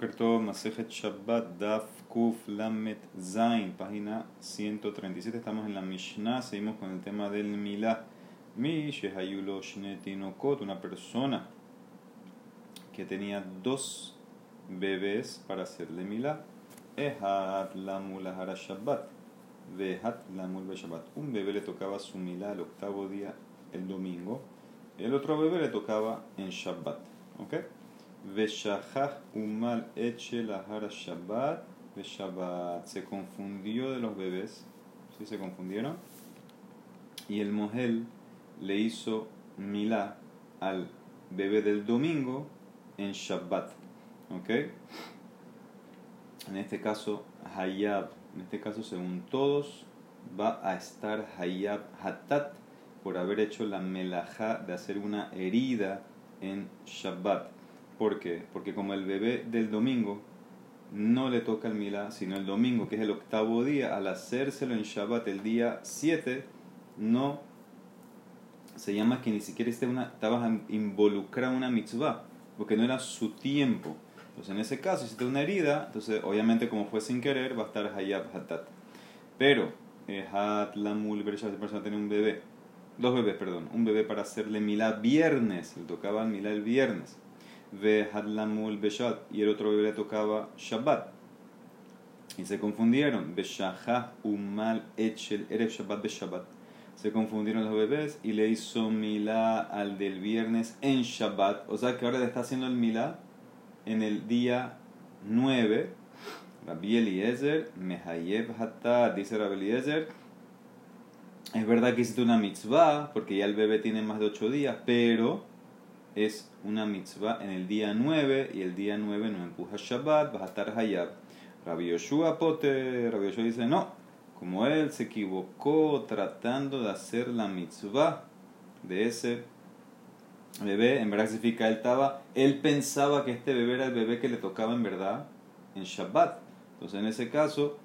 Boker Tov, Masejet Shabbat, Daf Kuf Lamet Zain, página 137. Estamos en la Mishnah, seguimos con el tema del Milá. Mi Shehayulo Shnetinokot, una persona que tenía dos bebés para hacerle Milá. Ehat Lamul Ahara Shabbat, Vehat Lamul Shabbat. Un bebé le tocaba su Milá el octavo día, el domingo. El otro bebé le tocaba en Shabbat. ¿Ok? Umal Shabbat Shabbat. Se confundió de los bebés. ¿Sí se confundieron? Y el mohel le hizo milá al bebé del domingo en Shabbat. ¿Ok? En este caso, Hayab. En este caso, según todos, va a estar Hayab Hatat por haber hecho la melajá de hacer una herida en Shabbat. ¿Por qué? Porque como el bebé del domingo no le toca el milá, sino el domingo, que es el octavo día, al hacérselo en Shabbat el día 7, no se llama que ni siquiera esté una, estabas una mitzvah, porque no era su tiempo. Entonces, en ese caso, si una herida, entonces obviamente como fue sin querer, va a estar hayab hatat. Pero, eh, hat lamul esa persona tiene un bebé, dos bebés, perdón, un bebé para hacerle milá viernes, le tocaba el milá el viernes ve hadlamul beshat y el otro bebé tocaba Shabbat. Y se confundieron. Beshahah umal echel erev Shabbat Shabbat. Se confundieron los bebés y le hizo milá al del viernes en Shabbat. O sea que ahora le está haciendo el milá en el día 9. Rabbi Eliezer, Mehayev Hatta, dice Rabbi Eliezer. Es verdad que hiciste una mitzvah, porque ya el bebé tiene más de 8 días, pero es una mitzvah en el día 9 y el día 9 no empuja Shabbat, vas a estar Hayab. Rabbi Yoshua Pote, Rabbi Yoshua dice no, como él se equivocó tratando de hacer la mitzvah de ese bebé, en verdad significa él estaba, él pensaba que este bebé era el bebé que le tocaba en verdad en Shabbat. Entonces en ese caso,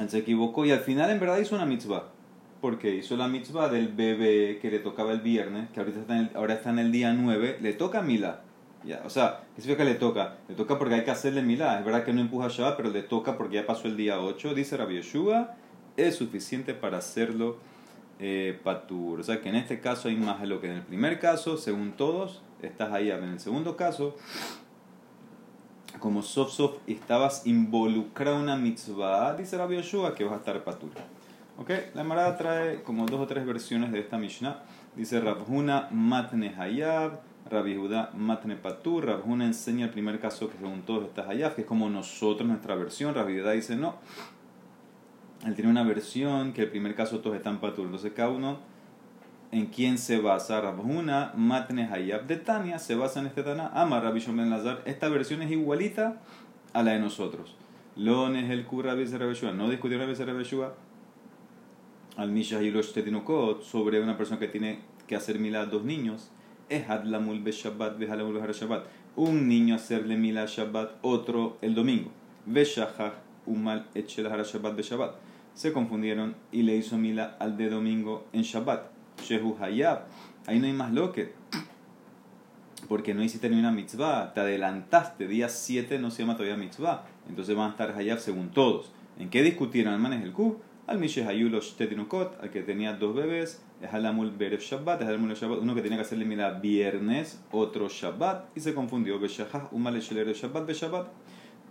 él se equivocó y al final en verdad hizo una mitzvah porque hizo la mitzvah del bebé que le tocaba el viernes, que ahorita está en ahora está en el día 9, le toca Milá. Ya, o sea, ¿qué significa que le toca? Le toca porque hay que hacerle Milá. Es verdad que no empuja Shabbat, pero le toca porque ya pasó el día 8. Dice Rabbi Yeshua, es suficiente para hacerlo eh, patur. O sea, que en este caso hay más de lo que en el primer caso, según todos, estás ahí. En el segundo caso, como sof sof estabas involucrado en una mitzvah, dice Rabbi Yeshua que vas a estar patur. ¿Ok? La Marada trae como dos o tres versiones de esta Mishnah. Dice Rabhuna Matne Hayab, Rabbi Judá Matne Patur. Rabhuna enseña el primer caso que según todos está Hayab, que es como nosotros, nuestra versión. Rabbi Judá dice no. Él tiene una versión que el primer caso todos están Patur. Entonces cada uno en quién se basa. Rabhuna Matne Hayab de Tania se basa en este Tana. Ama Rabbi Shomben Lazar. Esta versión es igualita a la de nosotros. Lones el Kur Rabbi No discutió Rabbi Shua al Misha Tetinokot sobre una persona que tiene que hacer milá a dos niños. Shabbat, Shabbat. Un niño hacerle milá Shabbat, otro el domingo. Umal Echel Shabbat Shabbat. Se confundieron y le hizo milá al de domingo en Shabbat. Hayab. Ahí no hay más lo que. Porque no hiciste ni una mitzvah, te adelantaste, día 7 no se llama todavía mitzvah, entonces van a estar Hayab según todos. ¿En qué discutieron? Al es el Q al Mishehayulo Shtetinukot, al que tenía dos bebés, es Alamul Berev Shabbat, es Alamul Shabbat, uno que tenía que hacerle mira viernes, otro Shabbat, y se confundió, Beshahah, Umal Shabbat, Shabbat.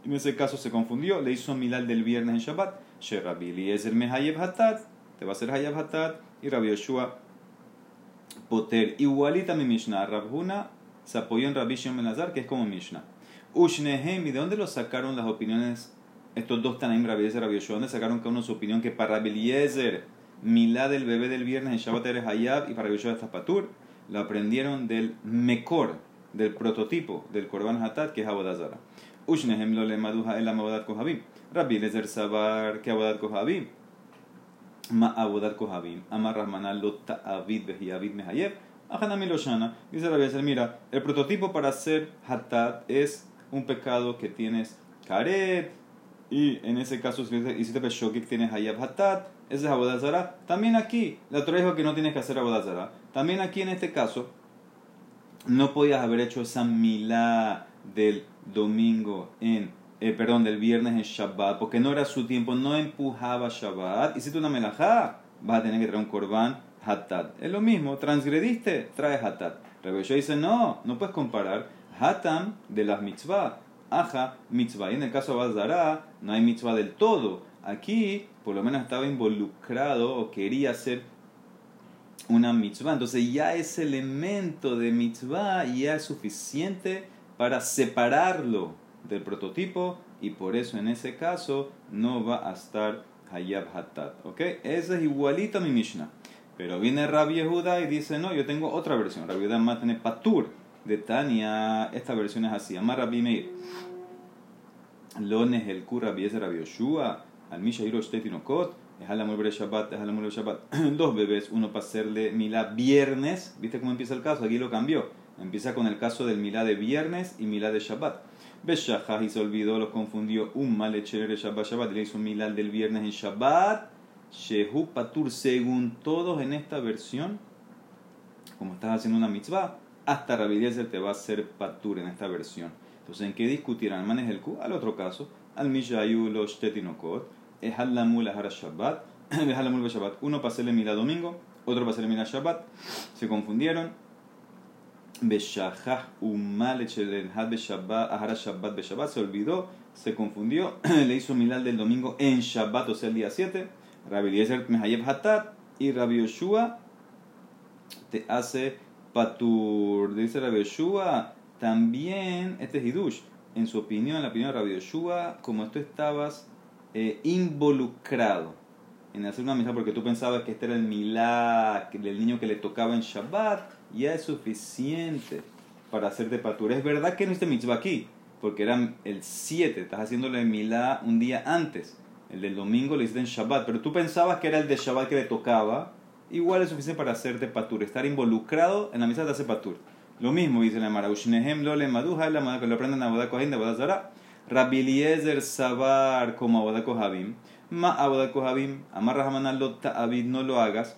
En ese caso se confundió, le hizo milal del viernes en Shabbat, Sherabi es el Mehayev Hatat, te va a hacer Hayev Hatat, y Rabbi Yoshua Poter. Igualita mi Mishnah, Rabhuna se apoyó en Rabbi Shimon Azar, que es como Mishnah. Ushnehem, ¿y de dónde lo sacaron las opiniones estos dos Tanaim, Rabbi Yezer, Rabbi sacaron cada uno su opinión que para Rabbi Milá del bebé del viernes en Shabbat eres Hayab y para Rabbi Yoshua Patur, lo aprendieron del Mekor, del prototipo del Korban Hatat, que es Abodazara. Ushnehem lo le maduja el Amabodat Kohabim. Rabbi Yezer Sabar, que Abodat Kohabim. Ma Abodat Kohabim. Amar Rahmanal lo ta'avid behiyavid mehayeb. Ahanami Loshana. Dice Rabbi Yezer, mira, el prototipo para hacer Hatat es un pecado que tienes caret, y en ese caso, si hiciste Peshokik, tienes Hayab Hatat, ese es Abodazara. También aquí, la Torah dijo que no tienes que hacer Abodazara. También aquí en este caso, no podías haber hecho esa milá del domingo en, eh, perdón, del viernes en Shabbat, porque no era su tiempo, no empujaba Shabbat, hiciste una melajá, vas a tener que traer un korban hatat. Es lo mismo, transgrediste, traes hatat. Rabbi dice, no, no puedes comparar hatam de las mitzvah, aja, mitzvah. Y en el caso de Bazara, no hay mitzvah del todo. Aquí, por lo menos estaba involucrado o quería hacer una mitzvah. Entonces ya ese elemento de mitzvah ya es suficiente para separarlo del prototipo y por eso en ese caso no va a estar Hayab Hatat. ¿Ok? Ese es igualito a mi Mishnah. Pero viene Rabbi Yehuda y dice, no, yo tengo otra versión. Rabbi Yehuda más tiene Patur de Tania. Esta versión es así. Amar Rabbi Meir. Lones el Kur Rabbi Yezer Rabbi Yoshua. Al Misha Hiro Shtetinokot. Es a la Shabbat, es a la Shabbat. Dos bebés, uno para hacerle Milá viernes. ¿Viste cómo empieza el caso? Aquí lo cambió. Empieza con el caso del Milá de viernes y Milá de Shabbat. Beshahah y se olvidó, los confundió. Un mal de Shabbat Shabbat. Le hizo un Milá del viernes en Shabbat Shehu según todos en esta versión, como estás haciendo una mitzvah, hasta Rabbi te va a hacer Patur en esta versión. Entonces, ¿en qué discutirán? Manes el Q, al otro caso, al Mishayu lo Shtetinokot, es al Lamul Ahara Shabbat, es al Lamul Shabbat, uno para hacerle mila domingo, otro para hacerle mila Shabbat, se confundieron. Beshahah Umal Echelhat Beshabbat, Ahara Shabbat Beshabbat, se olvidó, se confundió, le hizo milal del domingo en Shabbat, o sea, el día 7 Rabbi Eliezer Mehayev Hatat y Rabbi Yoshua te hace patur. Dice Rabbi Yoshua también, este es Hidush, en su opinión, la opinión de Rabbi Yoshua, como tú estabas eh, involucrado en hacer una misa porque tú pensabas que este era el milá del niño que le tocaba en Shabbat, ya es suficiente para hacerte patur. Es verdad que no hiciste mitzvah aquí, porque era el 7, estás haciéndole milá un día antes el del domingo le hiciste en Shabbat, pero tú pensabas que era el de Shabbat que le tocaba, igual es suficiente para hacerte patur. Estar involucrado en la misa te hace patur. Lo mismo dice la Mara, Ushnehem lo le maduja, la que lo aprenden a Abodah Kohen de Abodah Zara. Rabbi Eliezer Sabar como Abodah Kohabim. Ma Abodah Kohabim, amarra Hamanal lo ta'abid, no lo hagas.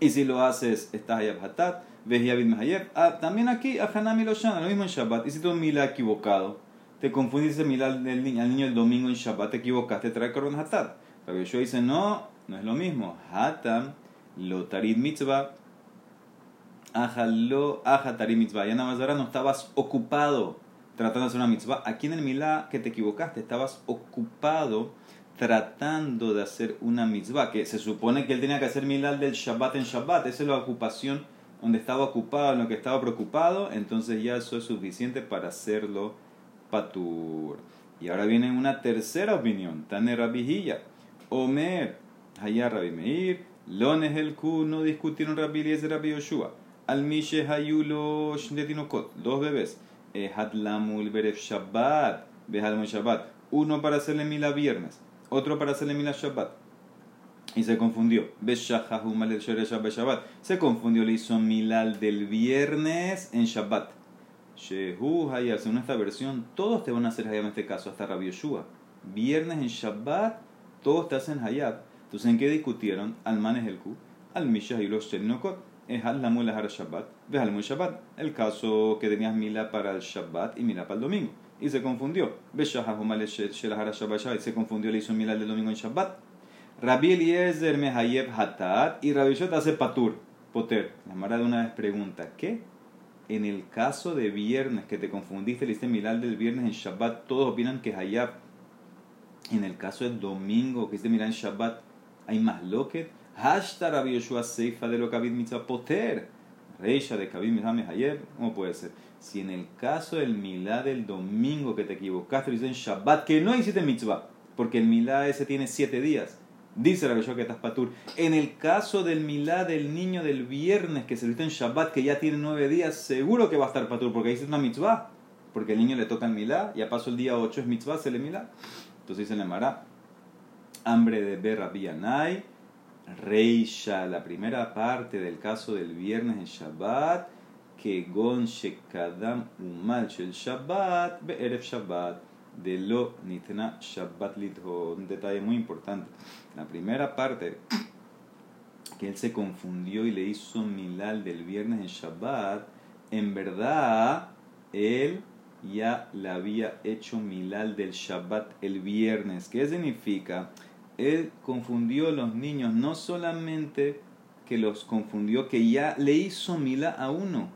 Y si lo haces, estás hayab hatat, ves yabid mehayev. Ah, también aquí, Hanami lo shana, lo mismo en Shabbat. Si tú mila equivocado te confundiste al niño, al niño el domingo en Shabbat, te equivocaste, trae Korban Hatat. Rabbi Yoshua dice, no, no es lo mismo. Hatam, lo tarid mitzvah, lo aja tarid mitzvah. Ya nada más ahora no estabas ocupado tratando de hacer una mitzvah. Aquí en el milá que te equivocaste, estabas ocupado tratando de hacer una mitzvah, que se supone que él tenía que hacer milá del Shabbat en Shabbat. Esa es la ocupación donde estaba ocupado, en lo que estaba preocupado. Entonces ya eso es suficiente para hacerlo patur. Y ahora viene una tercera opinión. Tane Rabijilla. Omer. Hayá Rabi Meir. Lones el Ku. No discutieron Rabbi Eliezer Rabbi Yoshua. Al Mishe Hayulo Shndetinokot. Dos bebés. Hatlamul Beref Shabbat. Behalmul Shabbat. Uno para hacerle mila viernes. Otro para hacerle mila Shabbat. Y se confundió. Shabbat. Se confundió, le hizo milal del viernes en Shabbat. Shehu Hayab, según esta versión, todos te van a hacer Hayab en este caso, hasta Rabbi Yoshua. Viernes en Shabbat, todos te hacen Hayab. Entonces, ¿en qué discutieron? Al manes el Ku, al Mishah y los Shelnokot, es al Lamul Har Shabbat, al Shabbat. El caso que tenías Mila para el Shabbat y Mila para el domingo. Y se confundió. Shabbat, se confundió, le hizo Mila del domingo en Shabbat. Rabbi Eliezer Mehayeb Hatat y Rabbi te hace Patur, Poter. La Mara de una vez pregunta, ¿qué? en el caso de viernes, que te confundiste, le hiciste milal del viernes en Shabbat, todos opinan que es Hayab. En el caso del domingo, que hiciste milal en Shabbat, hay más loquet. Hashtag Rabbi Yoshua Seifa de lo Kabid Poter. Reisha de Kabid Mitzvah Hayab. ¿Cómo puede ser? Si en el caso del milad del domingo que te equivocaste, lo hiciste en Shabbat, que no hiciste mitzvah, porque el milad ese tiene siete días Dice la que estás patur. En el caso del milá del niño del viernes que se viste en Shabbat, que ya tiene nueve días, seguro que va a estar patur, porque es una mitzvah. Porque el niño le toca el milá, ya pasó el día 8, es mitzvah, se le milá. Entonces dice la hambre de ver Bianai, Reisha, la primera parte del caso del viernes en Shabbat, que gon shekadam umal Shabbat, be'erev Shabbat de lo nitna Shabbat Lidho. Un detalle muy importante. La primera parte, que él se confundió y le hizo milal del viernes en Shabbat, en verdad, él ya le había hecho milal del Shabbat el viernes. ¿Qué significa? Él confundió a los niños, no solamente que los confundió, que ya le hizo milá a uno.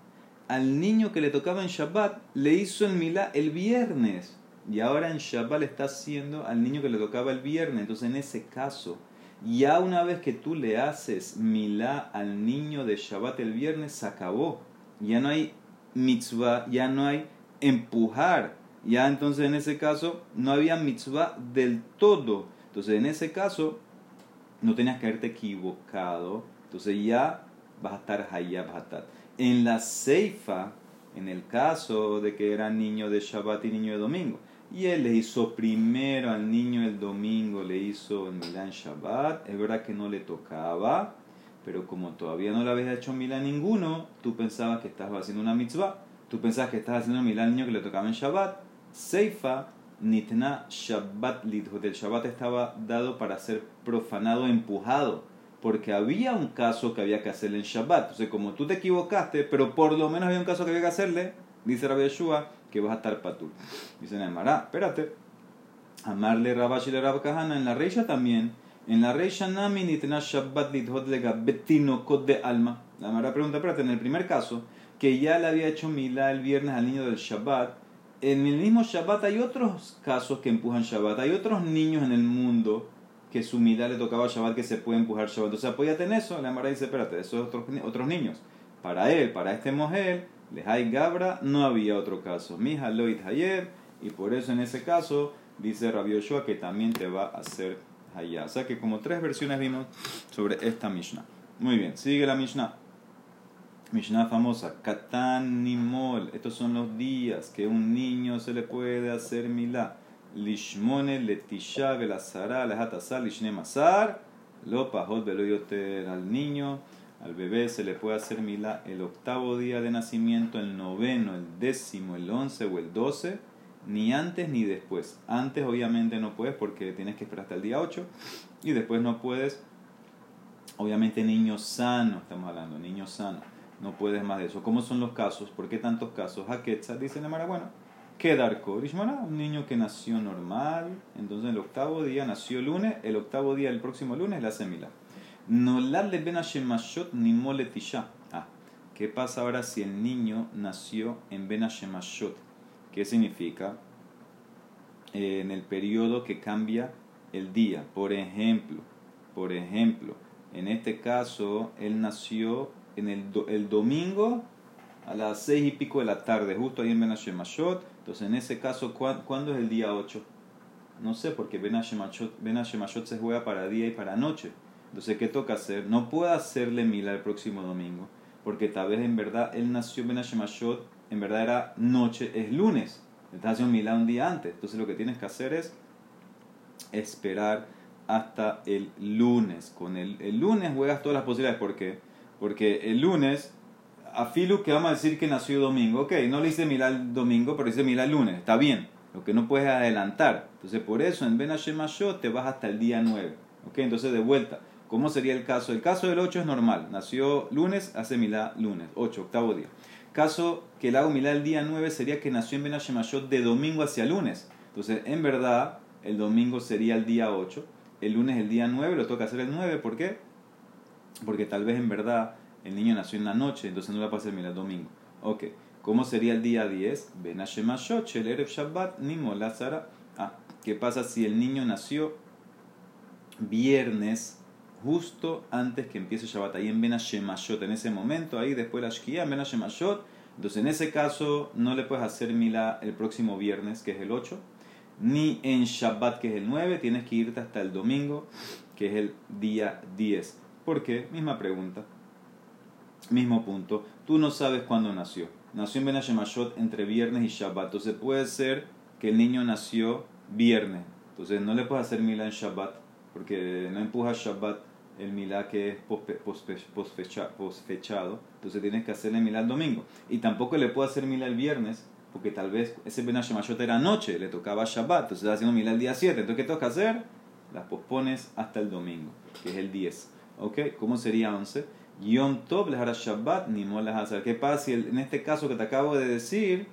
Al niño que le tocaba en Shabbat, le hizo el milá el viernes. Y ahora en Shabbat le está haciendo al niño que le tocaba el viernes. Entonces, en ese caso, ya una vez que tú le haces milá al niño de Shabbat el viernes, se acabó. Ya no hay mitzvah, ya no hay empujar. Ya entonces en ese caso no había mitzvah del todo. Entonces en ese caso no tenías que haberte equivocado. Entonces ya vas a estar hayab hatat. En la seifa, en el caso de que era niño de Shabbat y niño de domingo, y él le hizo primero al niño el domingo, le hizo el Milán Shabbat, es verdad que no le tocaba, pero como todavía no le habías hecho Milán ninguno, tú pensabas que estabas haciendo una mitzvah. Tú pensabas que estabas haciendo al niño que le tocaba en Shabbat. Seifa nitna Shabbat lidhut. El Shabbat estaba dado para ser profanado, empujado. Porque había un caso que había que hacerle en Shabbat. Entonces, como tú te equivocaste, pero por lo menos había un caso que había que hacerle, dice Rabbi Yeshua, que vas a estar patur. Dice Neymar, espérate. Amarle Rabash y le Kahana en la Reisha también. En la Reisha Nami nitna Shabbat lidhut lega betino de alma. La Mara pregunta, espérate, en el primer caso que ya le había hecho milá el viernes al niño del Shabbat, en el mismo Shabbat hay otros casos que empujan Shabbat. Hay otros niños en el mundo que su milá le tocaba Shabbat que se puede empujar Shabbat. Entonces apóyate en eso. La Mara dice, espérate, esos otros, otros niños. Para él, para este mujer, hay Gabra, no había otro caso. Mija Loit Hayer, y por eso en ese caso dice Rabbi Yoshua que también te va a hacer allá. O sea que como tres versiones vimos sobre esta Mishnah. Muy bien, sigue la Mishnah. Mishnah famosa, Katan Nimol. Estos son los días que un niño se le puede hacer milá. Lishmone letisha velasara lehatasar lishne masar. Lo pajot al niño. Al bebé se le puede hacer milá el octavo día de nacimiento, el noveno, el décimo, el once o el doce. Ni antes ni después. Antes obviamente no puedes porque tienes que esperar hasta el día 8. Y después no puedes. Obviamente niño sano, estamos hablando, niño sano no puedes más de eso. ¿Cómo son los casos? ¿Por qué tantos casos? Haketza dice la Mara, bueno, quedar Korishmana, un niño que nació normal, entonces el octavo día nació lunes, el octavo día el próximo lunes la semila. No la le ben ni moletisha. Ah, ¿qué pasa ahora si el niño nació en ben ¿Qué significa? Eh, en el periodo que cambia el día. Por ejemplo, por ejemplo, en este caso él nació en el, el domingo a las seis y pico de la tarde, justo ahí en Benashemashot. Entonces, en ese caso, ¿cuándo es el día 8? No sé, porque Benashemashot se juega para día y para noche. Entonces, ¿qué toca hacer? No puedo hacerle mila el próximo domingo, porque tal vez en verdad él nació en Benashemashot, en verdad era noche, es lunes. Estás haciendo mila un día antes. Entonces, lo que tienes que hacer es esperar hasta el lunes. Con el, el lunes juegas todas las posibilidades. ¿Por qué? Porque el lunes, a Filu que vamos a decir que nació domingo, ok, no le hice mila el domingo, pero hice mila el lunes, está bien. Lo que no puedes adelantar. Entonces, por eso en Ben Shemashot te vas hasta el día 9. Ok, entonces de vuelta. ¿Cómo sería el caso? El caso del 8 es normal. Nació lunes, hace milá lunes. 8, octavo día. Caso que le hago milá el día 9 sería que nació en Ben Shemashot de domingo hacia lunes. Entonces, en verdad, el domingo sería el día 8. El lunes el día 9, lo toca hacer el 9. ¿Por qué? Porque tal vez en verdad el niño nació en la noche, entonces no la mira el domingo. Ok, ¿cómo sería el día 10? Ben el Erev Shabbat, Nimo Lazara. Ah, ¿qué pasa si el niño nació viernes justo antes que empiece Shabbat? Ahí en Ben en ese momento, ahí después la Shkia, en Ben Entonces en ese caso no le puedes hacer mila el próximo viernes, que es el 8, ni en Shabbat, que es el 9, tienes que irte hasta el domingo, que es el día 10. ¿Por qué? Misma pregunta. Mismo punto. Tú no sabes cuándo nació. Nació en Benashemashot entre viernes y Shabbat. Entonces puede ser que el niño nació viernes. Entonces no le puedes hacer mila en Shabbat. Porque no empuja Shabbat el milá que es posfechado. Entonces tienes que hacerle milá el domingo. Y tampoco le puedo hacer milá el viernes. Porque tal vez ese Benashemashot era noche. Le tocaba Shabbat. Entonces haciendo milá el día 7. Entonces ¿qué toca hacer? Las pospones hasta el domingo. Que es el 10. ¿Ok? ¿Cómo sería 11? Yom Tov les hará Shabbat ni les ¿Qué pasa si en este caso que te acabo de decir,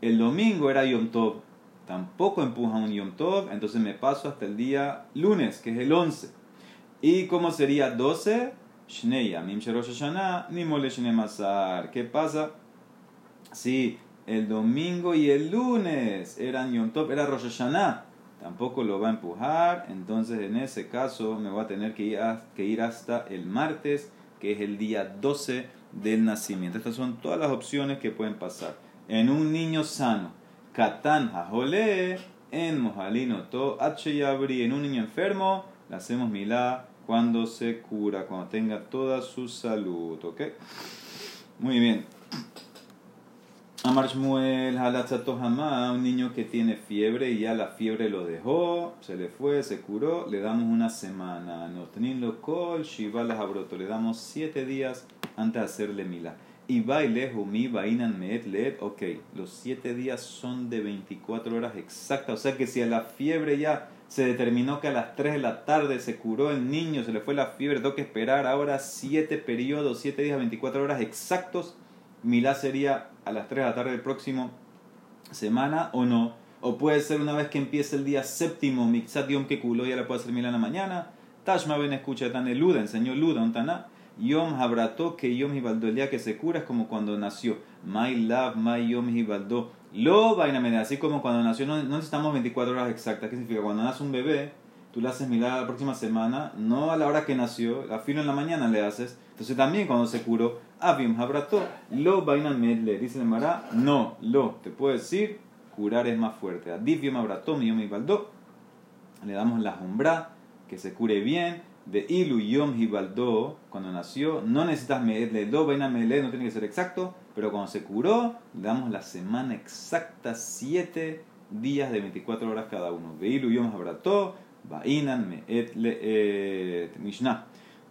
el domingo era Yom Tov, tampoco empuja un Yom Tov, entonces me paso hasta el día lunes, que es el 11. ¿Y cómo sería 12? Shnei Yamim ni. ¿Qué pasa? Si el domingo y el lunes eran Yom Tov, era Rosh Hashanah, tampoco lo va a empujar, entonces en ese caso me voy a tener que ir, hasta el martes, que es el día 12 del nacimiento. Estas son todas las opciones que pueden pasar. En un niño sano, Katan Hajole, en Mojalino To Yabri, en un niño enfermo, le hacemos milá cuando se cura, cuando tenga toda su salud. ¿Ok? Muy bien. Amar Shmuel un niño que tiene fiebre y ya la fiebre lo dejó, se le fue, se curó, le damos una semana. Notnilo kol shiva abroto, le damos siete días antes de hacerle mila. Y baile humi bainan meet leet, ok, los siete días son de 24 horas exactas, o sea que si a la fiebre ya se determinó que a las 3 de la tarde se curó el niño, se le fue la fiebre, tengo que esperar ahora siete periodos, siete días, 24 horas exactos Milá sería a las 3 de la tarde del próximo semana o no. O puede ser una vez que empiece el día séptimo, Mixat Yom Kekulo, ya la puede hacer Milá en la mañana. Tashma Ben escucha tan Luda, enseñó Luda, un taná. Yom Habrato, que Yom Hibaldo, el día que se cura es como cuando nació. My love, my Yom Hibaldo. Lo vaina así como cuando nació, no necesitamos 24 horas exactas. ¿Qué significa? Cuando nace un bebé, tú le haces milagro la próxima semana, no a la hora que nació, a filo en la mañana le haces. Entonces también cuando se curó, Avim Habrato, lo vainan medle. Dice el Mará, no, lo, te puedo decir, curar es más fuerte. Adivium Habrato, mi yom baldo. Le damos la jumbra, que se cure bien. De ilu yom hibaldo, cuando nació, no necesitas medle, lo vainan medle, no tiene que ser exacto, pero cuando se curó, le damos la semana exacta, 7 días de 24 horas cada uno. De ilu yom habrato, Bainan me et le Mishnah.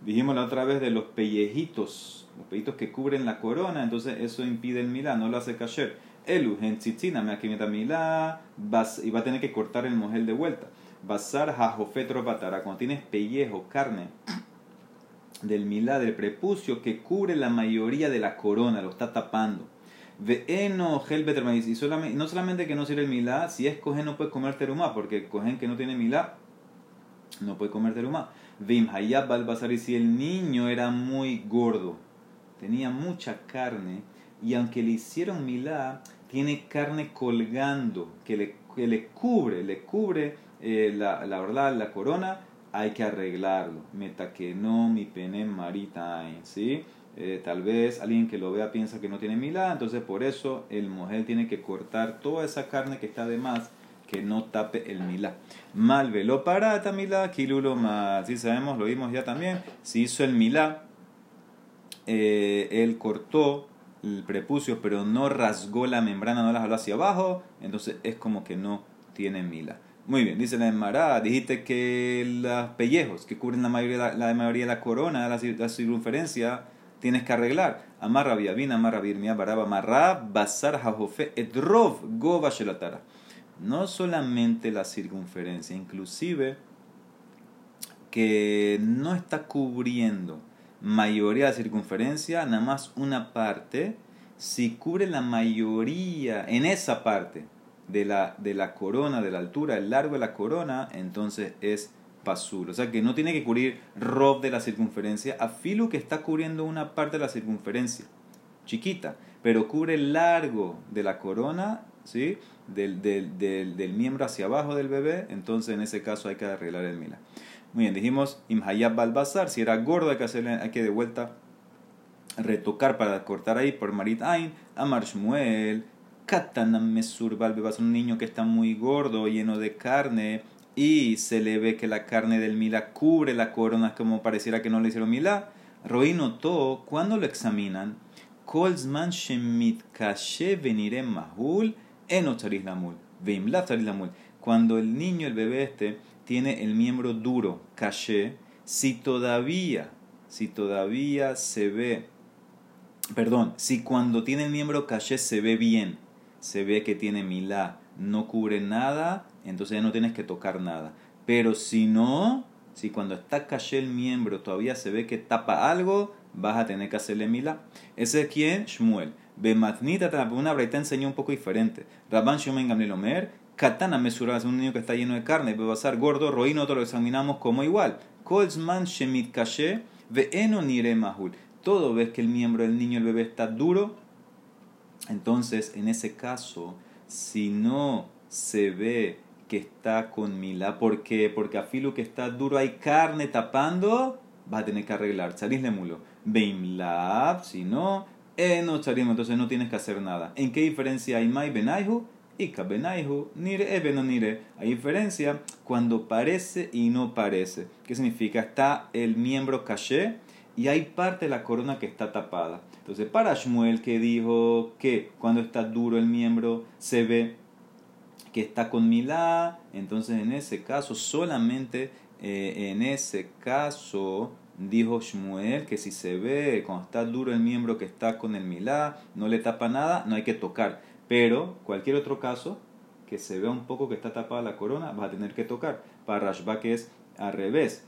Dijimos la otra vez de los pellejitos, los pellejitos que cubren la corona, entonces eso impide el milá, no lo hace kasher. Elu, tzitzina, me milá, y va a tener que cortar el mojel de vuelta. Basar jajofetro batara, cuando tienes pellejo, carne del milá, del prepucio, que cubre la mayoría de la corona, lo está tapando. Ve'eno gel y no solamente que no sirve el milá, si es cogen no puede comer terumá, porque cogen que no tiene milá, no puede comer terumá. Vim hayab balbasar, y si el niño era muy gordo, tenía mucha carne, y aunque le hicieron milá, tiene carne colgando, que le, que le cubre, le cubre eh, la, la verdad, la corona, hay que arreglarlo. Meta que no, mi pene marita, ¿sí? Eh, tal vez alguien que lo vea piensa que no tiene milá, entonces por eso el mujer tiene que cortar toda esa carne que está de más que no tape el milá. Mal velo parata milá, kilulo más. Si sabemos, lo vimos ya también. Si hizo el milá, eh, él cortó el prepucio, pero no rasgó la membrana, no la jaló hacia abajo, entonces es como que no tiene milá. Muy bien, dice la Emara, dijiste que los pellejos que cubren la mayoría, la, mayoría de la corona, la, circunferencia, tienes que arreglar. Amarra viavina, amarra birmia, baraba, amarra, basar, jajofe, edrov, goba, shelatara no solamente la circunferencia, inclusive que no está cubriendo mayoría de circunferencia, nada más una parte, si cubre la mayoría en esa parte de la, de la corona, de la altura, el largo de la corona, entonces es pasul. O sea que no tiene que cubrir rob de la circunferencia, a filo que está cubriendo una parte de la circunferencia, chiquita, pero cubre el largo de la corona, ¿sí? del, del, del, del, miembro hacia abajo del bebé, entonces en ese caso hay que arreglar el mila. Muy bien, dijimos Imhayab Balbazar, si era gordo hay que hacerle, hay que de vuelta retocar para cortar ahí por Marit Ain, Amar Shmuel, Katanam Mesur Balbebas, un niño que está muy gordo, lleno de carne, y se le ve que la carne del mila cubre la corona como pareciera que no le hicieron mila. Roí notó, cuando lo examinan, Kolzman Shemit Kashe Venirem Mahul, cuando el niño, el bebé este, tiene el miembro duro, caché, si todavía, si todavía se ve, perdón, si cuando tiene el miembro caché se ve bien, se ve que tiene milá, no cubre nada, entonces ya no tienes que tocar nada. Pero si no, si cuando está caché el miembro todavía se ve que tapa algo, vas a tener que hacerle milá. ¿Ese es quién? Shmuel. Bematnita, una braita enseñó un poco diferente. Rabban Shomen Gamliel Omer, Katana Mesura, es un niño que está lleno de carne, Bebasar gordo, Roí, nosotros lo examinamos como igual. Kolzman Shemit Kashe, Ve'eno Nire Mahul. Todo ves que el miembro del niño, el bebé, está duro, entonces en ese caso, si no se ve que está con Mila. ¿Por qué? Porque a que está duro hay carne tapando, va a tener que arreglar. Charis le mulo. Beimlab, si no, eno charim, entonces no tienes que hacer nada. ¿En qué diferencia hay mai benaihu? Ika benaihu, nire e nire. Hay diferencia cuando parece y no parece. ¿Qué significa? Está el miembro caché y hay parte de la corona que está tapada. Entonces, para Shmuel que dijo que cuando está duro el miembro se ve que está con Milá, entonces en ese caso, solamente eh, en ese caso, dijo Shmuel que si se ve cuando está duro el miembro que está con el Milá, no le tapa nada, no hay que tocar. Pero cualquier otro caso, que se vea un poco que está tapada la corona, va a tener que tocar. Para Rashba que es al revés.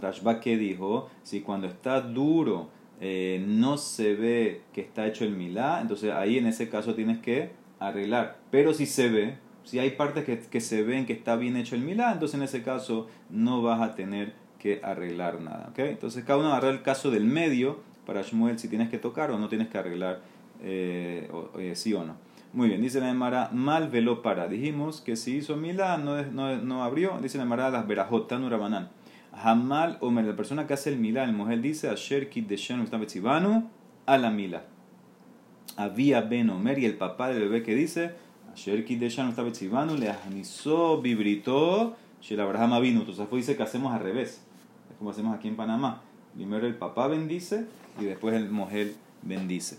Rashba que dijo, si cuando está duro eh, no se ve que está hecho el milá, entonces ahí en ese caso tienes que arreglar. Pero si se ve, si hay partes que, que se ven que está bien hecho el milá, entonces en ese caso no vas a tener que arreglar nada. ¿okay? Entonces cada uno agarra el caso del medio para Shmuel si tienes que tocar o no tienes que arreglar eh, eh, sí o no. Muy bien, dice la Emara, mal veló para. Dijimos que si hizo milá, no, no, no abrió. Dice la Emara, las verajot, tanurabanán. Hamal Omer, la persona que hace el milá, el mujer dice, Asher kit de a la mila había Ben Omer y el papá del bebé que dice, Asher Kideshan estaba le agnisó, vibrito, Shel Abraham vino. Entonces dice que hacemos al revés, como hacemos aquí en Panamá. Primero el papá bendice y después el mujer bendice.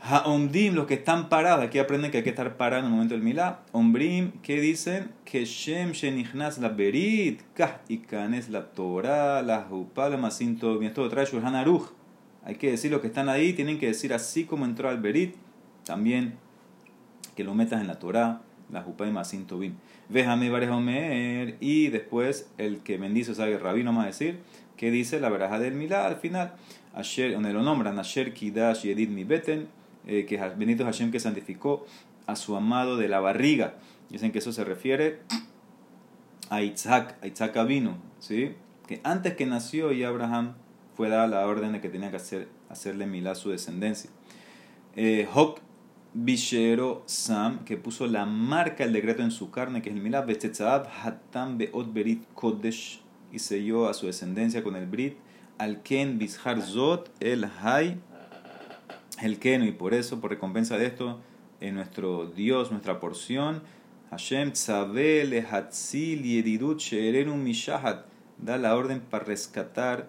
Haomdim, los que están parados, aquí aprenden que hay que estar parados en el momento del milá. Ombrim, ¿qué dicen? Que Shem Shenichnas la Berit, Kah y Kanes la Torah, la Jupá, la bien, todo trae Shulhan. Hay que decir los que están ahí, tienen que decir así como entró al Berit, también que lo metas en la Torah, la Jupay Masin Tobim. Véjame Omer, y después el que bendice, o sea, el rabino a decir, que dice la veraja del Milá al final, Asher, donde lo nombran, Asher Kidash Yedid Mi Beten, eh, que bendito Hashem que santificó a su amado de la barriga. Dicen que eso se refiere a Isaac, a Isaac ¿sí? que antes que nació y Abraham fue dada la orden de que tenía que hacer, hacerle milá su descendencia. Eh, Bishero Sam, que puso la marca, el decreto en su carne, que es el milá, Betetzaab Hatam Beot Berit Kodesh, y selló a su descendencia con el Brit, al Ken Bishar Zot El Hay, el Keno, y por eso, por recompensa de esto, en nuestro Dios, nuestra porción, Hashem Tzaveh Hatzil Yedidut Sheerenu Mishahat, da la orden para rescatar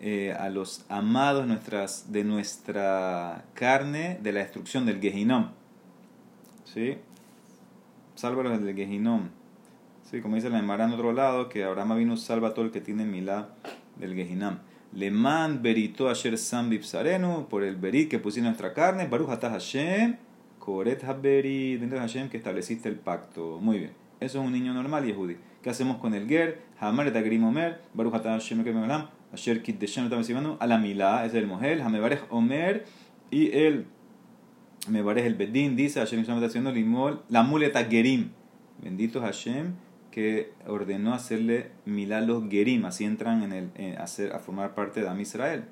eh, a los amados nuestras, de nuestra carne de la destrucción del Gehinom. ¿Sí? Sálvalos del Gehinom. ¿Sí? Como dice la Emara en otro lado, que Abraham vino salva a todo el que tiene milá del Gehinam. Le man berito asher sam bipsarenu, por el berit que pusiste nuestra carne, Baruch atah Hashem, koret haberit, dentro de Hashem que estableciste el pacto. Muy bien. Eso es un niño normal y judí. ¿Qué hacemos con el ger? Hamar et omer, Baruch atah Hashem Asher Kiddeshem estamos a la Milá, es el Mohel, Hamebarej Omer, y el Mebarej el Bedín dice, Hashem está haciendo la muleta Gerim. Bendito Hashem que ordenó hacerle Milá los Gerim, así entran en el, a, hacer, a formar parte de Am Israel.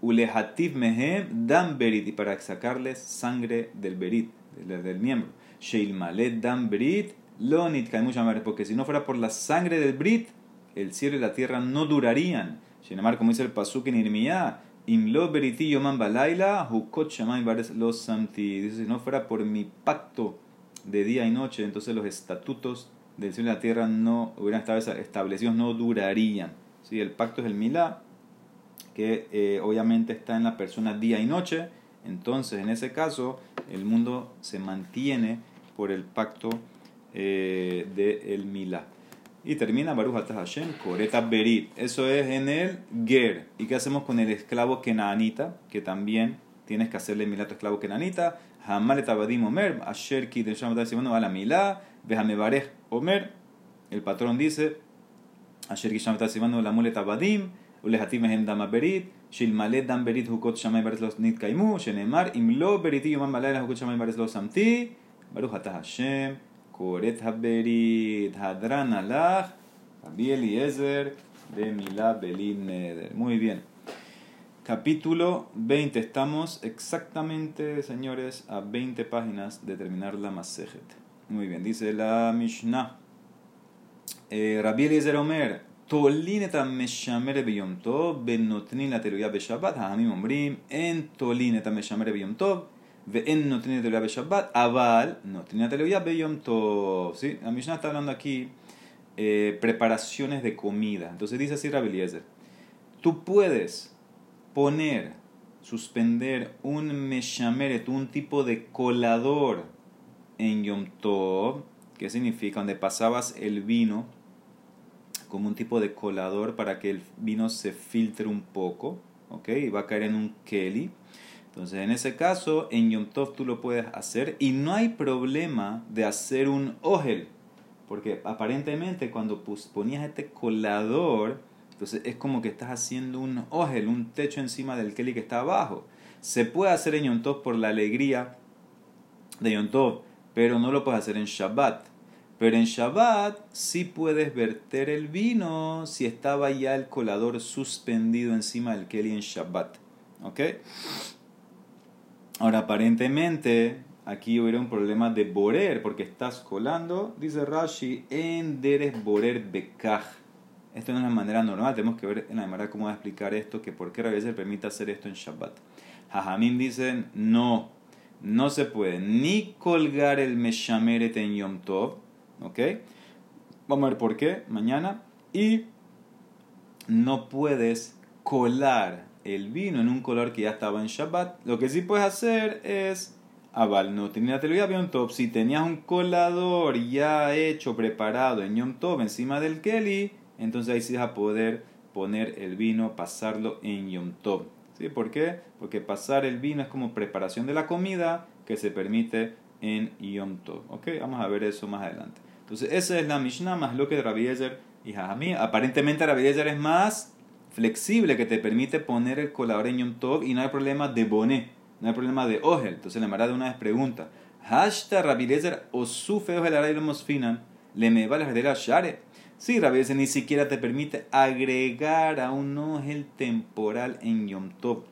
Ulehativ Mehem Dan Berit, y para sacarles sangre del Berit, del, del miembro. Sheilmalet Dan Berit, Lonit, que hay mucha porque si no fuera por la sangre del Brit, el cielo y la tierra no durarían embargo, como dice el Pasuk en Irmiyah, Imlo beriti yoman balaila, hukot shamay bares los. Dice, si no fuera por mi pacto de día y noche, entonces los estatutos del cielo y la tierra no hubieran estado establecidos, no durarían. ¿Sí? El pacto es el milá, que eh, obviamente está en la persona día y noche. Entonces, en ese caso, el mundo se mantiene por el pacto eh, del milá. Y termina Baruch Atah Hashem, Koreta Berit. Eso es en el Ger. ¿Y qué hacemos con el esclavo Kenaanita? Que también tienes que hacerle milá a tu esclavo Kenaanita. Hamalet Abadim Omer, Asher Ki de Shem a la milá, Behamebarej Omer. El patrón dice, Asher Ki Shem la mulet Abadim, Ulehatim Mehem Dama Berit, shilmalet dan berit hukot shamay bares los nit kaimu, shenemar, im lo beriti yuman malay hukot shamay bares los samti, baruch atah Hashem, koret haberit, hadran alach, Rabbi Eliezer, de Milá Belin Neder. Muy bien. Capítulo 20. Estamos exactamente, señores, a 20 páginas de terminar la Masejet. Muy bien, dice la Mishnah. Eh, Rabbi Eliezer Omer, תולין את המשמר ביום טוב, ונותנין לה תלויה בשבת, העמים אומרים, אין תולין את המשמר ביום טוב, Ve'en no tiene teoría Shabbat, Aval no tiene teoría Beyom Tov. ¿sí? La Mishnah está hablando aquí eh, preparaciones de comida. Entonces dice así Rabeliezer: Tú puedes poner, suspender un meshameret, un tipo de colador en Yom Tov, que significa donde pasabas el vino como un tipo de colador para que el vino se filtre un poco, ¿ok? Y va a caer en un keli. Entonces, en ese caso, en Yom Tov tú lo puedes hacer y no hay problema de hacer un ogel, porque aparentemente cuando ponías este colador, entonces es como que estás haciendo un ogel, un techo encima del keli que está abajo. Se puede hacer en Yom Tov por la alegría de Yom Tov, pero no lo puedes hacer en Shabbat. Pero en Shabbat sí puedes verter el vino si estaba ya el colador suspendido encima del keli en Shabbat. ¿Ok? Ahora, aparentemente, aquí hubiera un problema de borer, porque estás colando, dice Rashi, en deres borer. Esto no es la manera normal, tenemos que ver en la manera cómo va a explicar esto, que por qué veces permite hacer esto en Shabbat. Jajamim dicen, no, no se puede ni colgar el meshameret en Yom Tov, ¿Ok? Vamos a ver por qué mañana. Y no puedes colar el vino en un color que ya estaba en Shabbat. Lo que sí puedes hacer es. Aval, no tenía teoría Yom Tov. Si tenías un colador ya hecho, preparado en Yom Tov encima del Keli, entonces ahí sí vas a poder poner el vino, pasarlo en Yom Tov. ¿Sí? ¿Por qué? Porque pasar el vino es como preparación de la comida que se permite en Yom Tov. ¿Ok? Vamos a ver eso más adelante. Entonces, esa es la Mishnah más lo que Rabbi Yezer y Jajamí. Aparentemente, Rabbi Yezer es más flexible, que te permite poner el colador en Yom Tov y no hay problema de boné, no hay problema de ogel. Entonces, la Mara de una vez pregunta: Hashta Rabbi Yezer o su feo el mosfinan le me va la share. Sí, Rabbi Yezer ni siquiera te permite agregar a un ogel temporal en Yom Tov.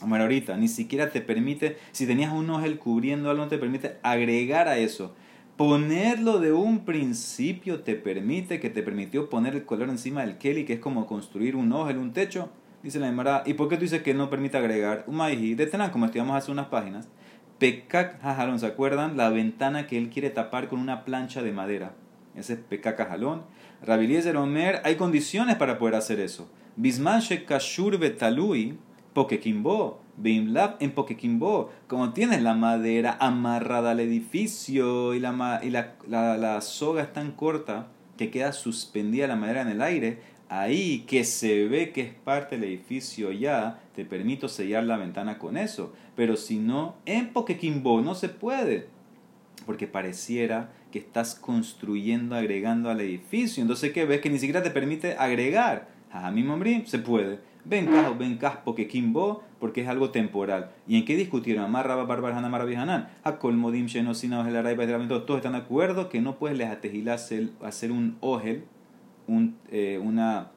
Ahorita, ni siquiera te permite, si tenías un ogel cubriendo algo, no te permite agregar a eso ponerlo de un principio te permite, que te permitió poner el color encima del Kelly, que es como construir un en un techo. Dice la Emara, ¿y por qué tú dices que no permite agregar? Un maiji de como estudiamos hace unas páginas. Pekak Hajalón, ¿se acuerdan? La ventana que él quiere tapar con una plancha de madera. Ese es Pekak Hajalón. Rabiliezer Omer, hay condiciones para poder hacer eso. Bisman Kashur Betalui, Pokekimbo Bimlab en Pokequimbo, como tienes la madera amarrada al edificio y, la, y la, soga es tan corta que queda suspendida la madera en el aire, ahí que se ve que es parte del edificio ya, te permito sellar la ventana con eso. Pero si no, en Pokequimbo no se puede, porque pareciera que estás construyendo, agregando al edificio. Entonces, ¿qué ves? Que ni siquiera te permite agregar. A mí, se puede. Bencaj o Bencaj Kimbo, porque es algo temporal. ¿Y en qué discutieron? Amarra Barbar Hanan Maravihanan. A Modim Shenosina el Araiba Todos están de acuerdo que no puedes les hacer un ogel, un, eh, una,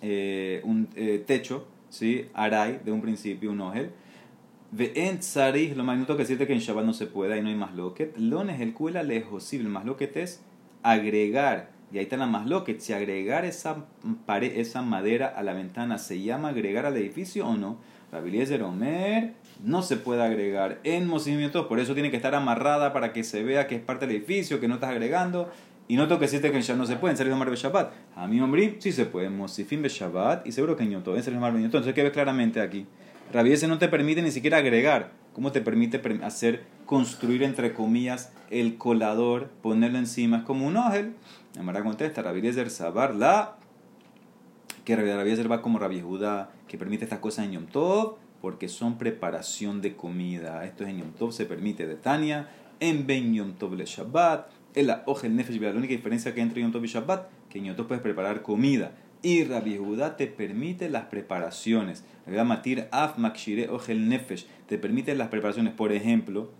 eh, un eh, techo, ¿sí? Aray, de un principio, un ogel. en Tzarih, lo más que decirte que en Shabbat no se puede, ahí no hay más loquet. Lones el cuela lejos, el más loquet es agregar y ahí está la más que Si agregar esa, pared, esa madera a la ventana se llama agregar al edificio o no. De Omer no se puede agregar en movimientos, por eso tiene que estar amarrada para que se vea que es parte del edificio, que no estás agregando. Y no que decirte que ya no se puede, en salir de Shabbat. A mi hombre sí se puede, Mosifim Shabbat y seguro que en Yoto, en salir de Entonces, ¿qué ves claramente aquí? Rabiese no te permite ni siquiera agregar. ¿Cómo te permite hacer, construir entre comillas, el colador, ponerlo encima? Es como un ángel. Amara contesta, Rabiezer Sabar la que Rabiezer va como Rabbi Judá, que permite estas cosas en Yom Tov, porque son preparación de comida. Esto es en Yom Tov, se permite de Tania, en Ben Yom Tov le Shabbat, en la Ojel Nefesh La única diferencia que hay entre Yom Tov y Shabbat, que en Yom Tov puedes preparar comida, Y Rabbi Judá te permite las preparaciones. Matir af makshire ogel nefesh. Te permite las preparaciones. Por ejemplo,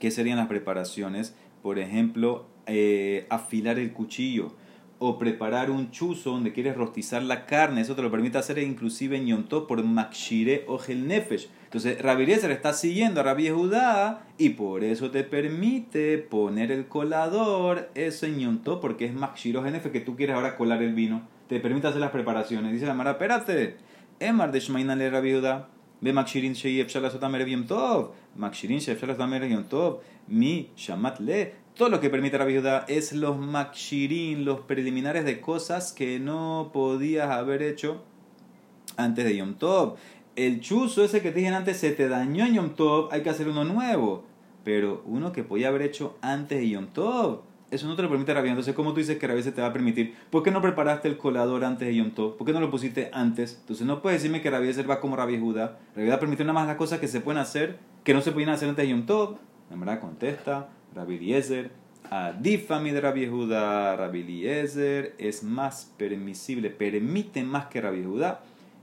¿qué serían las preparaciones? Por ejemplo, eh, afilar el cuchillo o preparar un chuzo donde quieres rostizar la carne, eso te lo permite hacer inclusive en Yom por Makshire o Gel Nefesh. Entonces, Rabbi Eliezer está siguiendo a Rabbi Judá y por eso te permite poner el colador eso en porque es Makshire o Gel Nefesh que tú quieres ahora colar el vino. Te permite hacer las preparaciones. Dice la Mara, espérate. Emar de Shmainale Rabbi Judá. Ve Makshirin Sheif Shalasotam Yom Tov. Makshirin Yom Tov. Mi Shamat Le. Todo lo que permite la viuda es los makshirin, los preliminares de cosas que no podías haber hecho antes de Yom Tov. El chuzo ese que te dije antes se te dañó en Yom Tov, hay que hacer uno nuevo. Pero uno que podía haber hecho antes de Yom Tov, eso no te lo permite Rabbi. Entonces, ¿cómo tú dices que Rabbi se te va a permitir? ¿Por qué no preparaste el colador antes de Yom Tov? ¿Por qué no lo pusiste antes? Entonces, no puedes decirme que Rabbi va como Rabbi Judá. Rabbi va a permitir nada más las cosas que se pueden hacer, que no se podían hacer antes de Yom Tov. La verdad, contesta. Rabbi Eliezer, Adifami de Rabbi Judá, Rabbi Eliezer es más permisible, permite más que Rabbi Judá,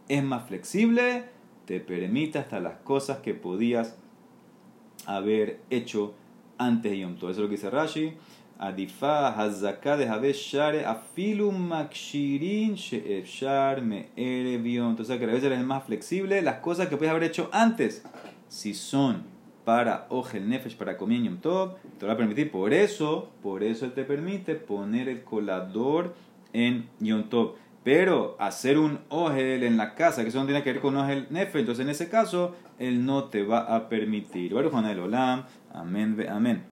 es más flexible, te permite hasta las cosas que podías haber hecho antes de Yom Tov. Eso es lo que dice Rashi. Adifa hazaka de Habe Share afilu makshirin she'efshar me'erevion. Entonces, que a veces es más flexible las cosas que puedes haber hecho antes, si son para Ogel Nefesh, para comer Yom Tov, te va a permitir. Por eso, por eso él te permite poner el colador en Yom Tov. Pero hacer un Ogel en la casa, que eso no tiene que ver con Ogel Nefesh, entonces en ese caso, él no te va a permitir. El Olam, amén, amén.